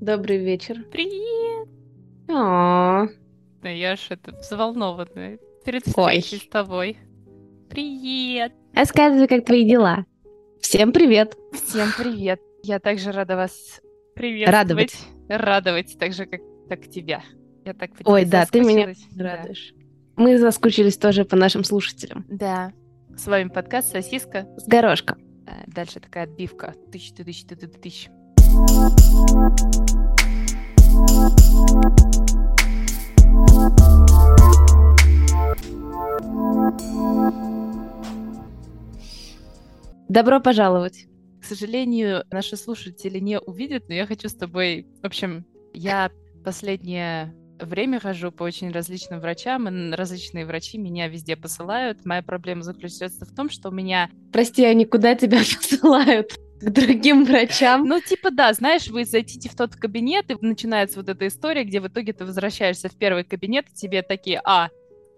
Добрый вечер. Привет! О, Да я ж это взволнованная перед Ой. встречей с тобой. Привет! рассказывай, как твои дела. Всем привет. Всем привет! Я также рада вас приветствовать. Радовать. Радовать, так же, как так тебя. Я так Ой, да, ты меня соскучилась. Да. Радуешь. Мы заскучились тоже по нашим слушателям. Да. С вами подкаст «Сосиска». С горошком. Э, Дальше такая отбивка. Тысяч, ты, тысяч, ты, ты, ты, тысяч. Добро пожаловать. К сожалению, наши слушатели не увидят, но я хочу с тобой... В общем, я последнее время хожу по очень различным врачам, и различные врачи меня везде посылают. Моя проблема заключается в том, что у меня... Прости, они куда тебя посылают? К другим врачам? Ну, типа, да, знаешь, вы зайдите в тот кабинет, и начинается вот эта история, где в итоге ты возвращаешься в первый кабинет, и тебе такие, а,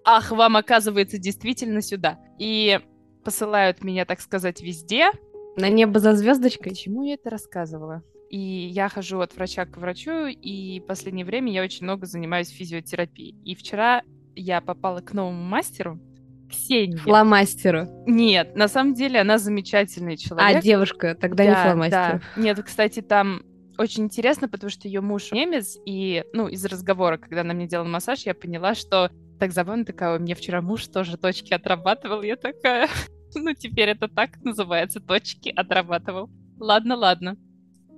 ах, вам оказывается действительно сюда. И посылают меня, так сказать, везде, На небо за звездочкой? Почему я это рассказывала? И я хожу от врача к врачу, и в последнее время я очень много занимаюсь физиотерапией. И вчера я попала к новому мастеру, Ксении. Фломастеру. Нет, на самом деле она замечательный А, человек. девушка, тогда не Да, фломастер. да. Нет, кстати, там очень интересно, потому что ее муж немец, и, ну, из разговора, когда она мне делала массаж, я поняла, что так забавно, такая, «Ой, мне вчера муж тоже точки отрабатывал, я такая, ну, теперь это так называется, точки отрабатывал. Ладно, ладно.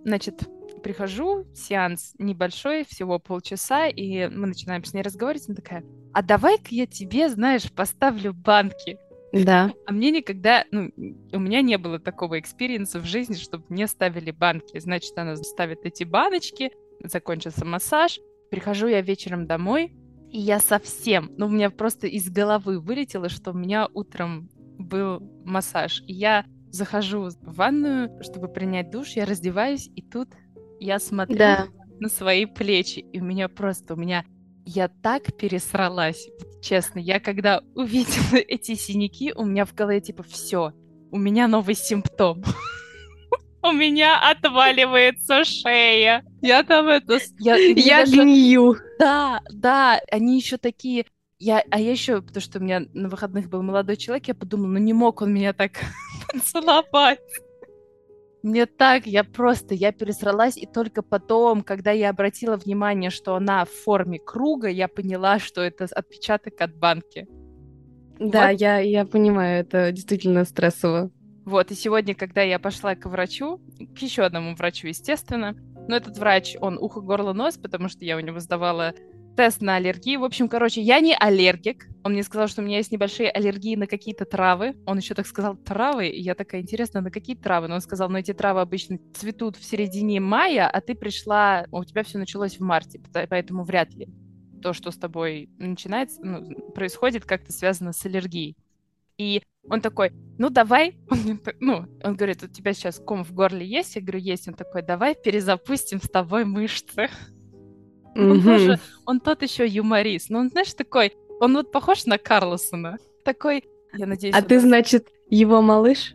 Значит, прихожу, сеанс небольшой, всего полчаса, и мы начинаем с ней разговаривать, она такая, а давай-ка я тебе, знаешь, поставлю банки. Да. А мне никогда, ну, у меня не было такого experience а в жизни, чтобы мне ставили банки. Значит, она ставит эти баночки, закончился массаж, прихожу я вечером домой, и я совсем, ну, у меня просто из головы вылетело, что у меня утром был массаж. И я захожу в ванную, чтобы принять душ, я раздеваюсь, и тут я смотрю Да. на свои плечи, и у меня просто, у меня, я так пересралась, честно, я когда увидела эти синяки, у меня в голове типа все, у меня новый симптом. У меня отваливается шея. Я там это... Я, Я даже- гнию. Да, да, они еще такие... Я, а я еще, потому что у меня на выходных был молодой человек, я подумала, ну не мог он меня так поцеловать. Мне так, я просто, я пересралась, и только потом, когда я обратила внимание, что она в форме круга, я поняла, что это отпечаток от банки. Да, Вот. я, я понимаю, это действительно стрессово. Вот, и сегодня, когда я пошла к врачу, к еще одному врачу, естественно, но этот врач, он ухо, горло, нос, потому что я у него сдавала тест на аллергию. В общем, короче, я не аллергик. Он мне сказал, что у меня есть небольшие аллергии на какие-то травы. Он еще так сказал, травы, и я такая, интересно, на какие травы? Но он сказал, ну эти травы обычно цветут в середине мая, а ты пришла, у тебя все началось в марте, поэтому вряд ли то, что с тобой начинается, ну, происходит, как-то связано с аллергией. И он такой, ну давай, он, ну, он говорит, у тебя сейчас ком в горле есть? Я говорю, есть. Он такой, давай перезапустим с тобой мышцы. Он Мгм. тоже, он тот еще юморист. Но он, знаешь, такой, он вот похож на Карлосона. Такой, я надеюсь... А он ты, нас- значит, его малыш?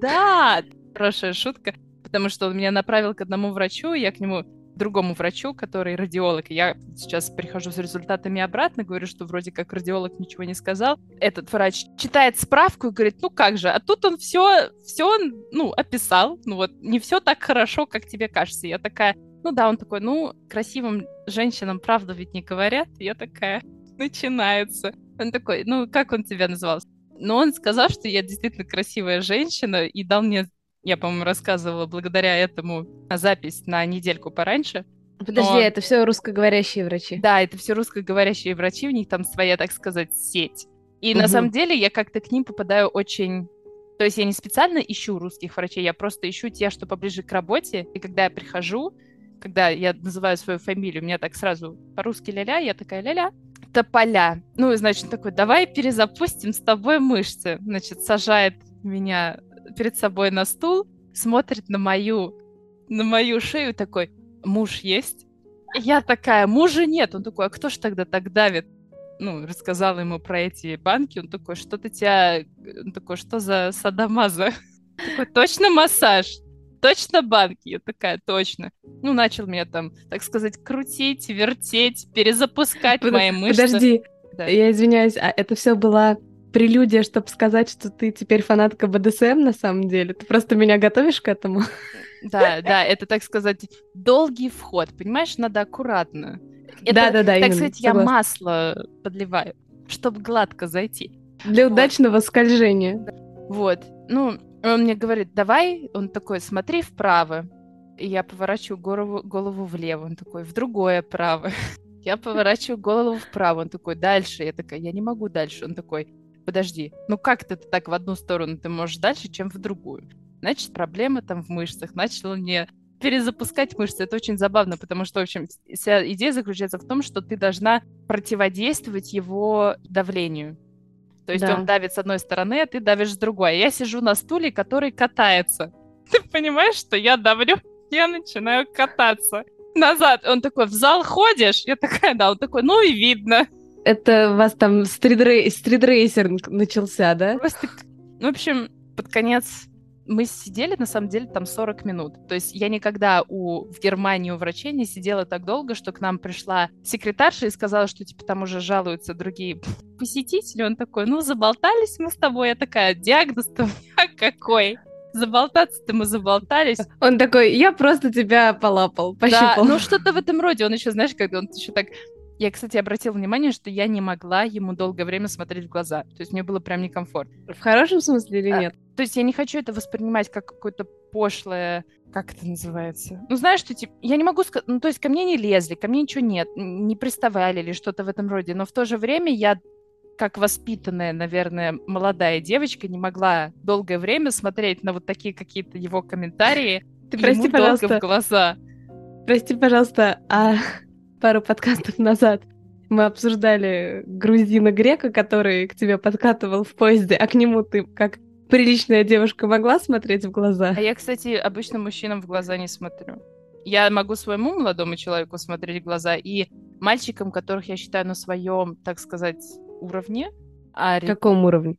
Да, хорошая шутка, потому что он меня направил к одному врачу, я к нему другому врачу, который радиолог. Я сейчас прихожу с результатами обратно, говорю, что вроде как радиолог ничего не сказал. Этот врач читает справку и говорит, ну как же, а тут он все, все, ну, описал. Ну вот, не все так хорошо, как тебе кажется. Я такая, ну да, он такой, ну, красивым женщинам правду ведь не говорят. Я такая, начинается. Он такой, ну, как он тебя называл? Но он сказал, что я действительно красивая женщина и дал мне, я, по-моему, рассказывала благодаря этому запись на недельку пораньше. Подожди, Но- это все русскоговорящие врачи. Да, это все русскоговорящие врачи, у них там своя, так сказать, сеть. И на Мгм. самом деле я как-то к ним попадаю очень... То есть я не специально ищу русских врачей, я просто ищу те, что поближе к работе. И когда я прихожу, когда я называю свою фамилию, меня так сразу по-русски ля-ля, я такая ля-ля. Тополя. Ну, значит, такой, давай перезапустим с тобой мышцы. Значит, сажает меня перед собой на стул, смотрит на мою, на мою шею такой, муж есть? Я такая, мужа нет. Он такой, а кто ж тогда так давит? Ну, рассказала ему про эти банки. Он такой, что-то тебя... Он такой, что за садомаза? Такой, точно массаж? Точно банки? Я такая, точно. Ну, начал меня там, так сказать, крутить, вертеть, перезапускать Под- мои мышцы. Подожди, Да. я извиняюсь, а это все была прелюдия, чтобы сказать, что ты теперь фанатка БДСМ на самом деле? Ты просто меня готовишь к этому? Да, да, это, так сказать, долгий вход, понимаешь, надо аккуратно. Это, Да-да-да, Так именно, сказать, я согласна. масло подливаю, чтобы гладко зайти. Для Вот. удачного скольжения. Вот. Ну, он мне говорит, давай, он такой, смотри вправо. И я поворачиваю голову, голову влево. Он такой, в другое право. Я поворачиваю голову вправо. Он такой, дальше. Я такая, я не могу дальше. Он такой, подожди, ну как ты так в одну сторону ты можешь дальше, чем в другую? Значит, проблема там в мышцах. Начал мне перезапускать мышцы. Это очень забавно, потому что, в общем, вся идея заключается в том, что ты должна противодействовать его давлению. То есть Да. он давит с одной стороны, а ты давишь с другой. Я сижу на стуле, который катается. Ты понимаешь, что я давлю, я начинаю кататься. Назад. Он такой, в зал ходишь? Я такая, да. Он такой, ну и видно. Это у вас там стритрей- стритрейсинг начался, да? Просто, в общем, под конец мы сидели, на самом деле, там 40 минут. То есть я никогда у, в Германии у врачей не сидела так долго, что к нам пришла секретарша и сказала, что, типа, там уже жалуются другие посетители. Он такой, ну, заболтались мы с тобой. Я такая, диагноз-то у меня какой? Заболтаться-то мы заболтались. Он такой, я просто тебя полапал, Да, пощупал. ну что-то в этом роде. Он еще, знаешь, когда он еще так... Я, кстати, обратила внимание, что я не могла ему долгое время смотреть в глаза. То есть мне было прям некомфортно. В хорошем смысле или А, нет? То есть я не хочу это воспринимать как какое-то пошлое... Как это называется? Ну, знаешь, что, типа, я не могу сказать... Ну, то есть ко мне не лезли, ко мне ничего нет, не приставали или что-то в этом роде. Но в то же время я, как воспитанная, наверное, молодая девочка, не могла долгое время смотреть на вот такие какие-то его комментарии Ты ему прости, долго пожалуйста, в глаза. прости, пожалуйста, а пару подкастов назад мы обсуждали грузина-грека, который к тебе подкатывал в поезде, а к нему ты, как приличная девушка, могла смотреть в глаза? А я, кстати, обычно мужчинам в глаза не смотрю. Я могу своему молодому человеку смотреть в глаза и мальчикам, которых я считаю на своем, так сказать, уровне, а каком уровне?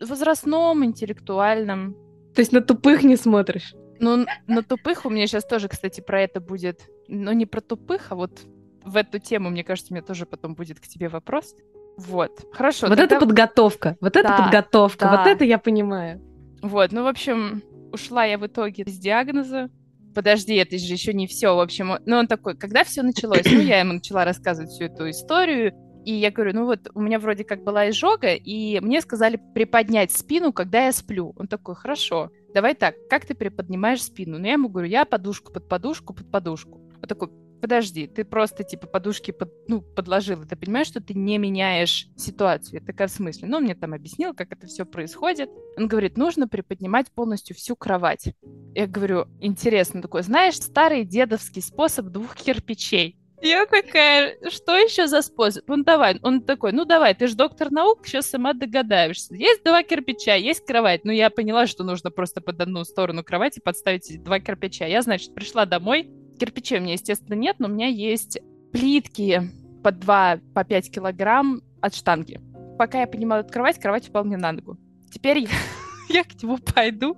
возрастном, интеллектуальном. То есть на тупых не смотришь? Ну, на тупых у меня сейчас тоже, кстати, про это будет. Но не про тупых, а вот в эту тему, мне кажется, у меня тоже потом будет к тебе вопрос. Вот. Хорошо. вот тогда- это подготовка, вот это Да, подготовка, да. вот это я понимаю. Вот, ну, в общем, ушла я в итоге с диагноза. Подожди, это же еще не все, в общем. Ну, он такой, когда все началось? Ну, я ему начала рассказывать всю эту историю. И я говорю, ну вот, у меня вроде как была изжога, и мне сказали приподнять спину, когда я сплю. Он такой, хорошо, давай так, как ты приподнимаешь спину? Ну, я ему говорю, я подушку под подушку под подушку. Он такой, подожди, ты просто, типа, подушки под, ну, подложила. Ты понимаешь, что ты не меняешь ситуацию? Я такая, в смысле? Ну, он мне там объяснил, как это все происходит. Он говорит, нужно приподнимать полностью всю кровать. Я говорю, интересно такое, знаешь, старый дедовский способ двух кирпичей. Я такая, что еще за способ? Он давай, он такой, ну давай, ты же доктор наук, сейчас сама догадаешься. Есть два кирпича, есть кровать. Ну я поняла, что нужно просто под одну сторону кровати подставить два кирпича. Я, значит, пришла домой. Кирпичей у меня, естественно, нет, но у меня есть плитки по 2, по 5 килограмм от штанги. Пока я поднимала эту кровать, кровать упала мне на ногу. Теперь я, я к нему пойду,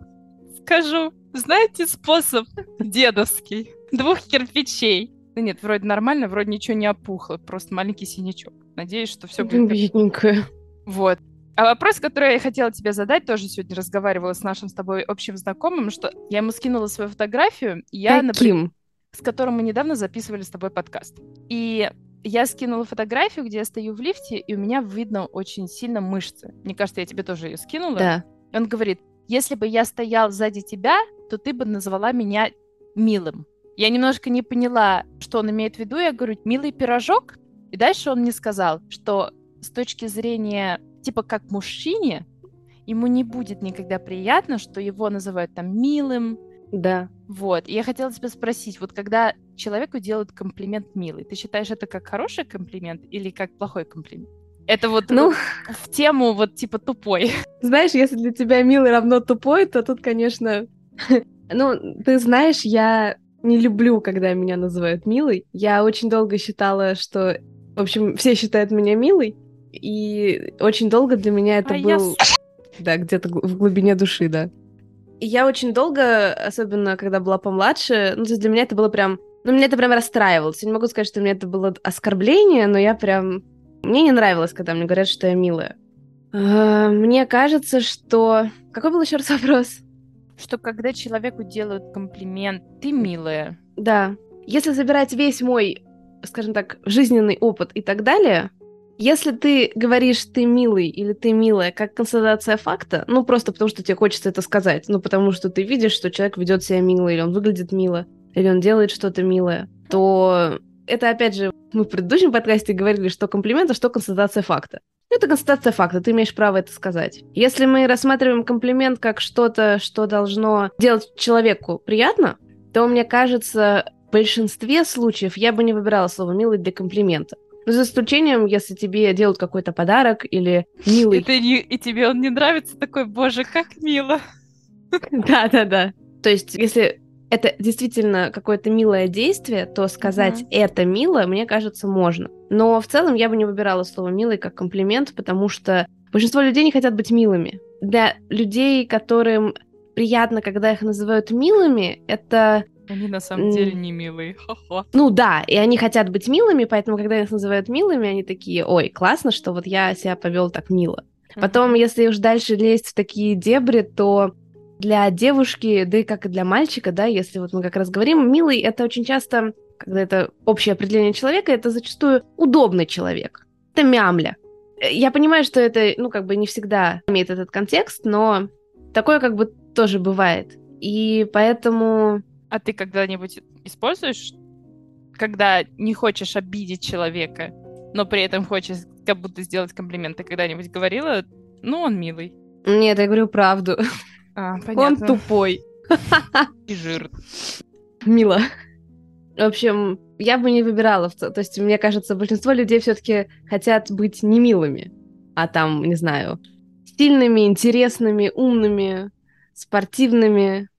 скажу, знаете способ дедовский, двух кирпичей. Да нет, вроде нормально, вроде ничего не опухло, просто маленький синячок. Надеюсь, что все будет Бедненькая. вот. А вопрос, который я хотела тебе задать, тоже сегодня разговаривала с нашим с тобой общим знакомым, что я ему скинула свою фотографию, и я, например, Каким? С которым мы недавно записывали с тобой подкаст. И я скинула фотографию, где я стою в лифте, и у меня видно очень сильно мышцы. Мне кажется, я тебе тоже ее скинула. Да. И он говорит, если бы я стоял сзади тебя, то ты бы назвала меня милым. Я немножко не поняла, что он имеет в виду. Я говорю, милый пирожок? И дальше он мне сказал, что с точки зрения, типа, как мужчине, ему не будет никогда приятно, что его называют там милым. Да. Вот. И я хотела тебя спросить, вот когда человеку делают комплимент милый, ты считаешь это как хороший комплимент или как плохой комплимент? Это вот Ну, в тему вот типа тупой. знаешь, если для тебя милый равно тупой, то тут, конечно... Ну, ты знаешь, я не люблю, когда меня называют милой. Я очень долго считала, что... В общем, все считают меня милой, и очень долго для меня это А я был... Да, где-то в глубине души, да. Я очень долго, особенно когда была помладше, ну, то есть для меня это было прям... Ну, меня это прям расстраивалось. Я не могу сказать, что мне это было оскорбление, но я прям... Мне не нравилось, когда мне говорят, что я милая. А, мне кажется, что... Какой был еще раз вопрос? Что когда человеку делают комплимент, ты милая. Да. Если забирать весь мой, скажем так, жизненный опыт и так далее, если ты говоришь «ты милый» или «ты милая» как констатация факта, ну, просто потому что тебе хочется это сказать, ну, потому что ты видишь, что человек ведет себя мило, или он выглядит мило, или он делает что-то милое, то это, опять же, мы в предыдущем подкасте говорили, что комплимент, а что констатация факта. Это констатация факта, ты имеешь право это сказать. Если мы рассматриваем комплимент как что-то, что должно делать человеку приятно, то, мне кажется, в большинстве случаев я бы не выбирала слово «милый» для комплимента. Ну, за исключением, если тебе делают какой-то подарок или милый. И, ты не, и тебе он не нравится, такой, боже, как мило. Да-да-да. То есть, если это действительно какое-то милое действие, то сказать mm-hmm. это мило, мне кажется, можно. Но в целом я бы не выбирала слово милый как комплимент, потому что большинство людей не хотят быть милыми. Для людей, которым приятно, когда их называют милыми, это они на самом деле не милые. Хо-хо. Ну да, и они хотят быть милыми, поэтому, когда их называют милыми, они такие, ой, классно, что вот я себя повел так мило. Потом, если уж дальше лезть в такие дебри, то для девушки, да и как и для мальчика, да, если вот мы как раз говорим, милый это очень часто, когда это общее определение человека, это зачастую удобный человек. Это мямля. Я понимаю, что это, ну, как бы не всегда имеет этот контекст, но такое как бы тоже бывает. И поэтому а ты когда-нибудь используешь, когда не хочешь обидеть человека, но при этом хочешь как будто сделать комплимент? Ты когда-нибудь говорила, ну, он милый? Нет, я говорю правду. А, понятно. Он тупой. И жир. Мило. В общем, я бы не выбирала. То есть, мне кажется, большинство людей все-таки хотят быть не милыми, а там, не знаю, сильными, интересными, умными, спортивными,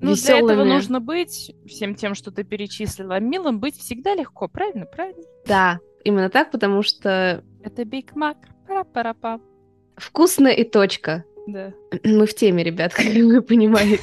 ну, веселыми. для этого нужно быть всем тем, что ты перечислила. Милым быть всегда легко, правильно? Правильно? Да, именно так, потому что... Это Биг Мак. Пара-пара-па. Вкусно и точка. Да. Мы в теме, ребят, как вы понимаете.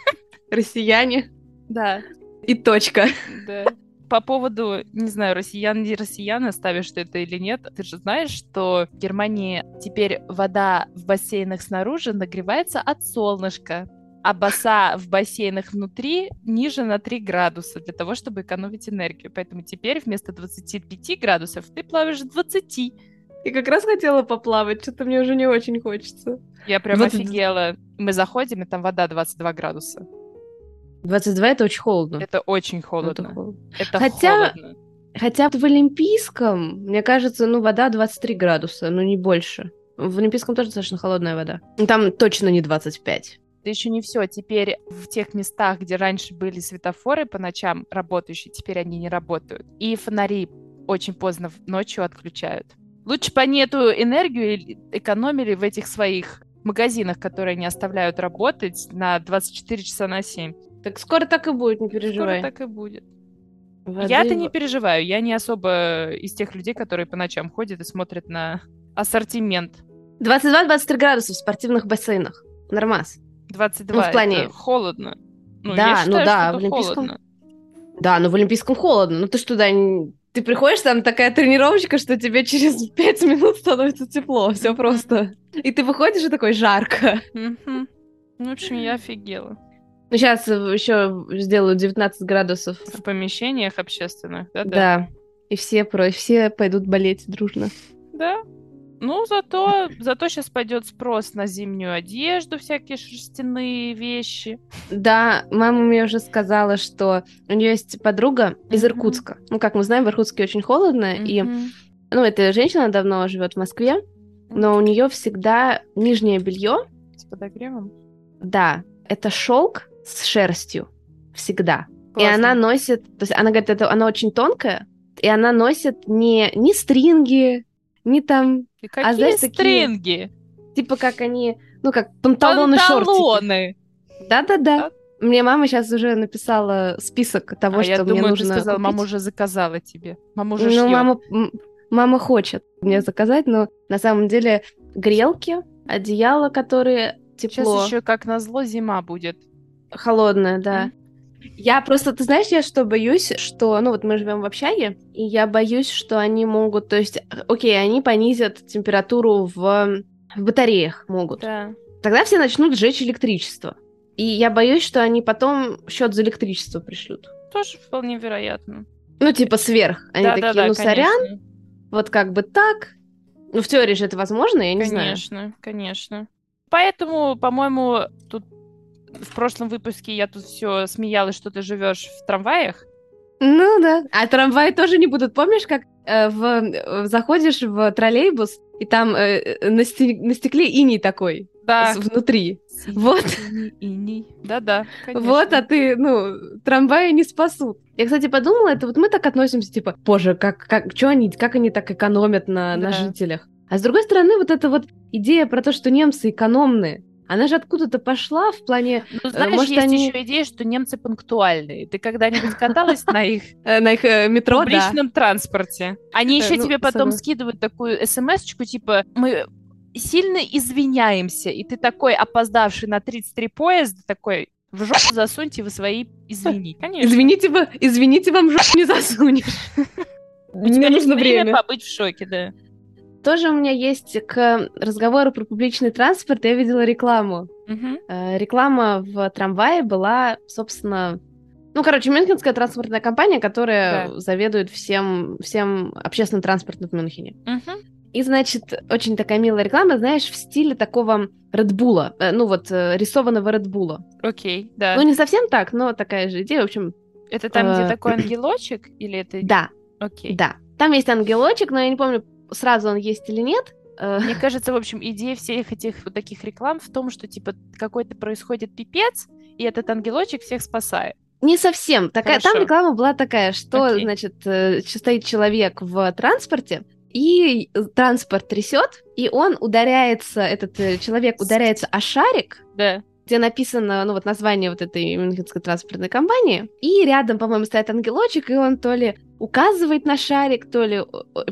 Россияне. Да. И точка. Да. По поводу, не знаю, россиян не россиян, ставишь ты это или нет, ты же знаешь, что в Германии теперь вода в бассейнах снаружи нагревается от солнышка а баса в бассейнах внутри ниже на 3 градуса для того, чтобы экономить энергию. Поэтому теперь вместо 25 градусов ты плаваешь 20. И как раз хотела поплавать, что-то мне уже не очень хочется. Я прям 20... офигела. Мы заходим, и там вода 22 градуса. 22 это очень холодно. Это очень холодно. Это, холодно. это Хотя... холодно. Хотя в Олимпийском, мне кажется, ну, вода 23 градуса, но не больше. В Олимпийском тоже достаточно холодная вода. Там точно не 25 это еще не все. Теперь в тех местах, где раньше были светофоры по ночам работающие, теперь они не работают. И фонари очень поздно ночью отключают. Лучше бы они эту энергию экономили в этих своих магазинах, которые они оставляют работать на 24 часа на 7. Так скоро так и будет, не переживай. Скоро так и будет. Воды... Я-то не переживаю. Я не особо из тех людей, которые по ночам ходят и смотрят на ассортимент. 22-23 градуса в спортивных бассейнах. Нормас. 22. Ну, в плане... Это холодно. Ну, да, я считаю, ну да, в Олимпийском... Холодно. Да, но в Олимпийском холодно. Ну ты что, туда... Ты приходишь, там такая тренировочка, что тебе через 5 минут становится тепло. Все просто. И ты выходишь, и такой жарко. Ну, в общем, я офигела. Ну, сейчас еще сделаю 19 градусов. В помещениях общественных, да? Да. И все, про... все пойдут болеть дружно. Да, ну, зато, зато сейчас пойдет спрос на зимнюю одежду, всякие шерстяные вещи. Да, мама мне уже сказала, что у нее есть подруга из. Иркутска. Ну, как мы знаем, в Иркутске очень холодно, uh-huh. и ну, эта женщина давно живет в Москве, но у нее всегда нижнее белье. С подогревом? Да, это шелк с шерстью. Всегда. Классно. И она носит, то есть она говорит, это она очень тонкая, и она носит не, не стринги, не там и какие а, знаешь, стринги? Такие, типа как они, ну как панталоны, панталоны. шортики. Да-да-да. Мне мама сейчас уже написала список того, а что я мне думаю, нужно ты сказала, купить. мама уже заказала тебе. Мама уже Ну, мама, мама хочет мне заказать, но на самом деле грелки, одеяла, которые тепло. Сейчас еще, как назло, зима будет. Холодная, да. Я просто, ты знаешь, я что боюсь, что, ну вот мы живем в общаге, и я боюсь, что они могут, то есть, окей, они понизят температуру в, в батареях могут. Да. Тогда все начнут сжечь электричество. И я боюсь, что они потом счет за электричество пришлют. Тоже вполне вероятно. Ну, типа сверх. Они да, такие, да, да, ну, сорян, конечно. вот как бы так. Ну, в теории же это возможно, я не знаю. Конечно, конечно. Поэтому, по-моему, тут в прошлом выпуске я тут все смеялась, что ты живешь в трамваях. Ну да. А трамваи тоже не будут. Помнишь, как э, в, э, заходишь в троллейбус, и там э, э, на, сте- на стекле иней такой Да. с- внутри. Вот. Да-да, конечно. Вот, а ты, ну, трамваи не спасут. Я, кстати, подумала, это вот мы так относимся, типа, боже, как, как, чё они, как они так экономят на, на Да. жителях. А с другой стороны, вот эта вот идея про то, что немцы экономные, она же откуда-то пошла в плане Ну, знаешь, может, есть они- еще идея, что немцы пунктуальные. Ты когда-нибудь каталась на их э, на их э, метро, да. публичном транспорте? Они Э, еще ну, тебе потом скидывают такую смс-очку, типа, мы сильно извиняемся, и ты такой опоздавший на 33 поезда, такой, в жопу засуньте вы свои извини. Конечно. Извините, вы, извините, вам жопу не засунешь. Мне нужно время. побыть в шоке, да. Тоже у меня есть к разговору про публичный транспорт, я видела рекламу. Э, Реклама в трамвае была, собственно, ну, короче, Мюнхенская транспортная компания, которая Да. заведует всем, всем общественным транспортом в Мюнхене. Мгм. И, значит, очень такая милая реклама, знаешь, в стиле такого Редбула, э, ну вот, э, рисованного Редбула. Окей, да. Ну, не совсем так, но такая же идея, в общем, Это там, где такой ангелочек? Или это... да, Окей. да. Там есть ангелочек, но я не помню, сразу он есть или нет. Э, Мне кажется, в общем, идея всех этих вот таких реклам в том, что, типа, какой-то происходит пипец, и этот ангелочек всех спасает. Не совсем. Такая, там реклама была такая, что, Окей. значит, э, стоит человек в транспорте, и транспорт трясет, и он ударяется, этот э, человек ударяется о шарик, Да. где написано, ну, вот название вот этой мюнхенской транспортной компании, и рядом, по-моему, стоит ангелочек, и он то ли указывает на шарик, то ли,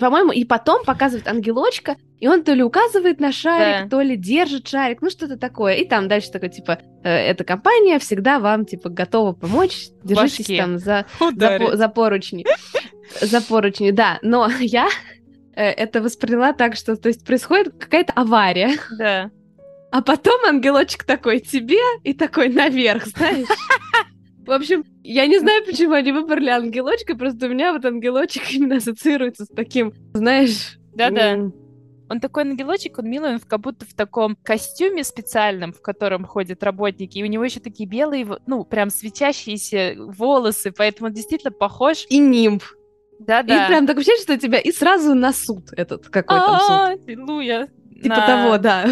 по-моему, и потом показывает ангелочка, и он то ли указывает на шарик, Да. то ли держит шарик, ну, что-то такое. И там дальше такой, типа, э, эта компания всегда вам, типа, готова помочь, держитесь башке. там за, за, Ударит. за поручни. За поручни, да. Но я э, это восприняла так, что, то есть, происходит какая-то авария, Да. а потом ангелочек такой тебе и такой наверх, знаешь? В общем, я не знаю, почему они выбрали ангелочка, просто у меня вот ангелочек именно ассоциируется с таким, знаешь... Да-да. Он такой ангелочек, он милый, он как будто в таком костюме специальном, в котором ходят работники, и у него еще такие белые, ну, прям светящиеся волосы, поэтому он действительно похож. И нимб. Да-да. И прям так ощущение, что тебя и сразу на суд этот, какой там суд. А, Аллилуйя. Типа На- того, да.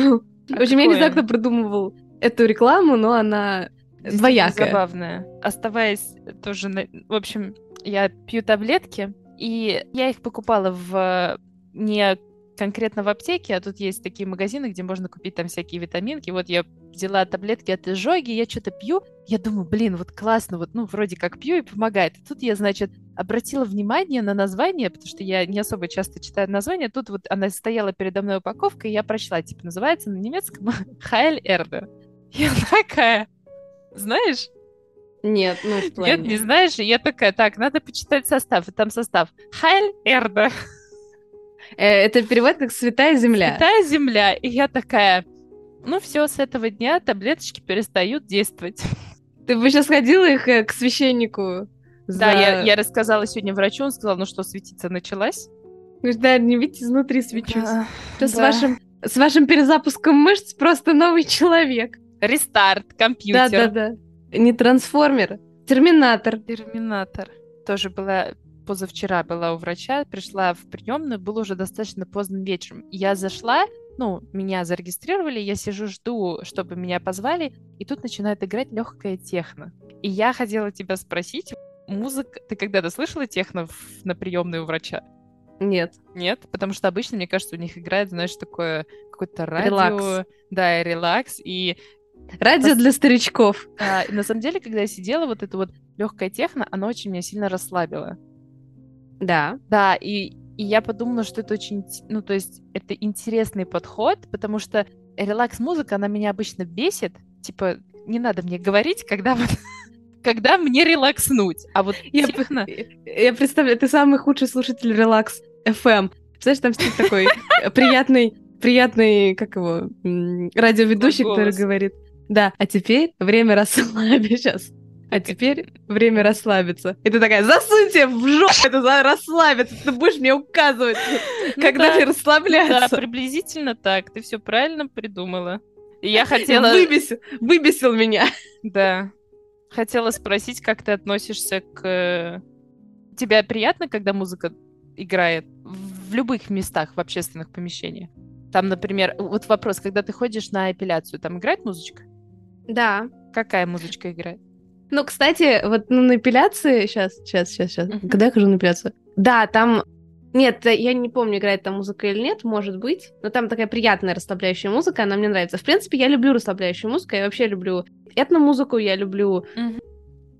В общем, я не знаю, кто придумывал эту рекламу, но она Двоякая. Забавная. Оставаясь тоже, на- в общем, я пью таблетки, и я их покупала в не конкретно в аптеке, а тут есть такие магазины, где можно купить там всякие витаминки. Вот я взяла таблетки от изжоги, я что-то пью, я думаю, блин, вот классно, вот, ну, вроде как пью и помогает. И тут я, значит, обратила внимание на название, потому что я не особо часто читаю название. Тут вот она стояла передо мной упаковка, и я прочла, типа, называется на немецком Хайль Эрде. Я такая, знаешь, Нет, ну, в нет, плане. не знаешь, я такая, так, надо почитать состав, и там состав Хайль Эрде, Э, Это перевод как «Святая земля». Святая земля, и я такая, ну все, с этого дня таблеточки перестают действовать. Ты бы сейчас ходила их э, к священнику? Да, за- я, я рассказала сегодня врачу, он сказал, ну что, светиться началась. Говоришь, Да, не видите, изнутри свечусь. Да, Что с да. вашим с вашим перезапуском мышц просто новый человек. Рестарт, компьютер. Да-да-да. Не трансформер, терминатор. Терминатор. Тоже была позавчера была у врача, пришла в приемную, было уже достаточно поздно вечером. Я зашла, ну, меня зарегистрировали, я сижу, жду, чтобы меня позвали, и тут начинает играть легкая техно. И я хотела тебя спросить, музыка... Ты когда-то слышала техно в- на приемной у врача? Нет. Нет? Потому что обычно, мне кажется, у них играет, знаешь, такое какое-то радио. Релакс. Да, и релакс. И Радио Пос- для старичков. а, на самом деле, когда я сидела, вот это вот легкая техно, оно очень меня сильно расслабило. Да. Да, и, и я подумала, что это очень, ну, то есть это интересный подход, потому что релакс-музыка, она меня обычно бесит. Типа, не надо мне говорить, когда вот когда мне релакснуть. А вот я, техно... я представляю, ты самый худший слушатель релакс FM. Представляешь, там стоит такой приятный, приятный, как его, радиоведущий, который говорит, да, а теперь время расслабиться сейчас. А теперь время расслабиться. И ты такая, засуньте в жопу это за расслабиться, ты будешь мне указывать, ну когда мне расслабляться. Да, приблизительно так, ты все правильно придумала. И я хотела... Выбесил, выбесил меня. Да. Хотела спросить, как ты относишься к... Тебе приятно, когда музыка играет в любых местах, в общественных помещениях? Там, например, вот вопрос, когда ты ходишь на эпиляцию, там играет музычка? Да. Какая музычка играет? Ну, кстати, вот ну, на эпиляции... Сейчас, сейчас, сейчас, сейчас. Uh-huh. Когда я хожу на эпиляцию? Да, там нет, я не помню, играет там музыка или нет, может быть. Но там такая приятная расслабляющая музыка, она мне нравится. В принципе, я люблю расслабляющую музыку, я вообще люблю этно-музыку, я люблю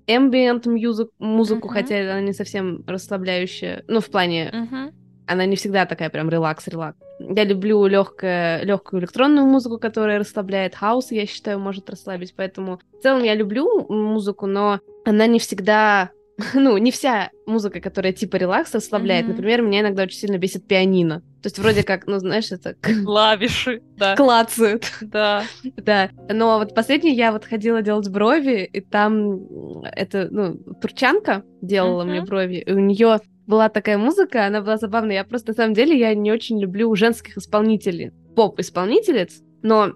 ambient музыку, музыку uh-huh. хотя она не совсем расслабляющая. Ну, в плане... Uh-huh. Она не всегда такая прям релакс-релакс. Я люблю легкое, легкую электронную музыку, которая расслабляет. Хаус, я считаю, может расслабить. Поэтому в целом я люблю музыку, но она не всегда ну, не вся музыка, которая типа релакс расслабляет. Mm-hmm. Например, меня иногда очень сильно бесит пианино. То есть вроде как, ну, знаешь, это... Клавиши, да. Клацают. Да. Да. Но вот последний я вот ходила делать брови, и там это, ну, турчанка делала mm-hmm. мне брови, и у нее была такая музыка, она была забавная. Я просто, на самом деле, я не очень люблю женских исполнителей, поп-исполнительниц, но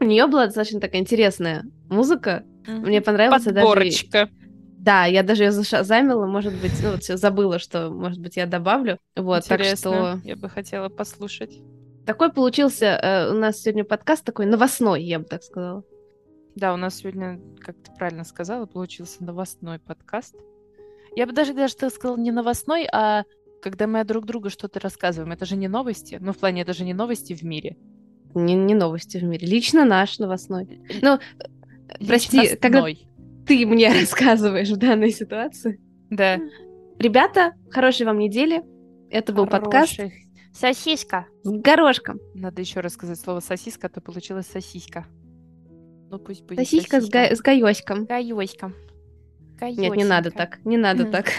у нее была достаточно такая интересная музыка. Mm-hmm. Мне понравилась Подборочка. даже... Да, я даже ее зашазамила, может быть, ну вот все забыла, что, может быть, я добавлю. Вот, Интересно. так что... Я бы хотела послушать. Такой получился э, у нас сегодня подкаст такой новостной, я бы так сказала. Да, у нас сегодня, как ты правильно сказала, получился новостной подкаст. Я бы даже даже так сказала не новостной, а когда мы друг другу что-то рассказываем. Это же не новости. Ну, в плане, это же не новости в мире. Не, не новости в мире. Лично наш новостной. Ну, прости, когда ты мне рассказываешь в данной ситуации. Да. Ребята, хорошей вам недели. Это был подкаст. Сосиска. С горошком. Надо еще раз сказать слово сосиска, а то получилась сосиска. Ну пусть будет сосиска. Сосиска с, га- с гаёськом. Гаёськом. Нет, не надо так. Не надо так.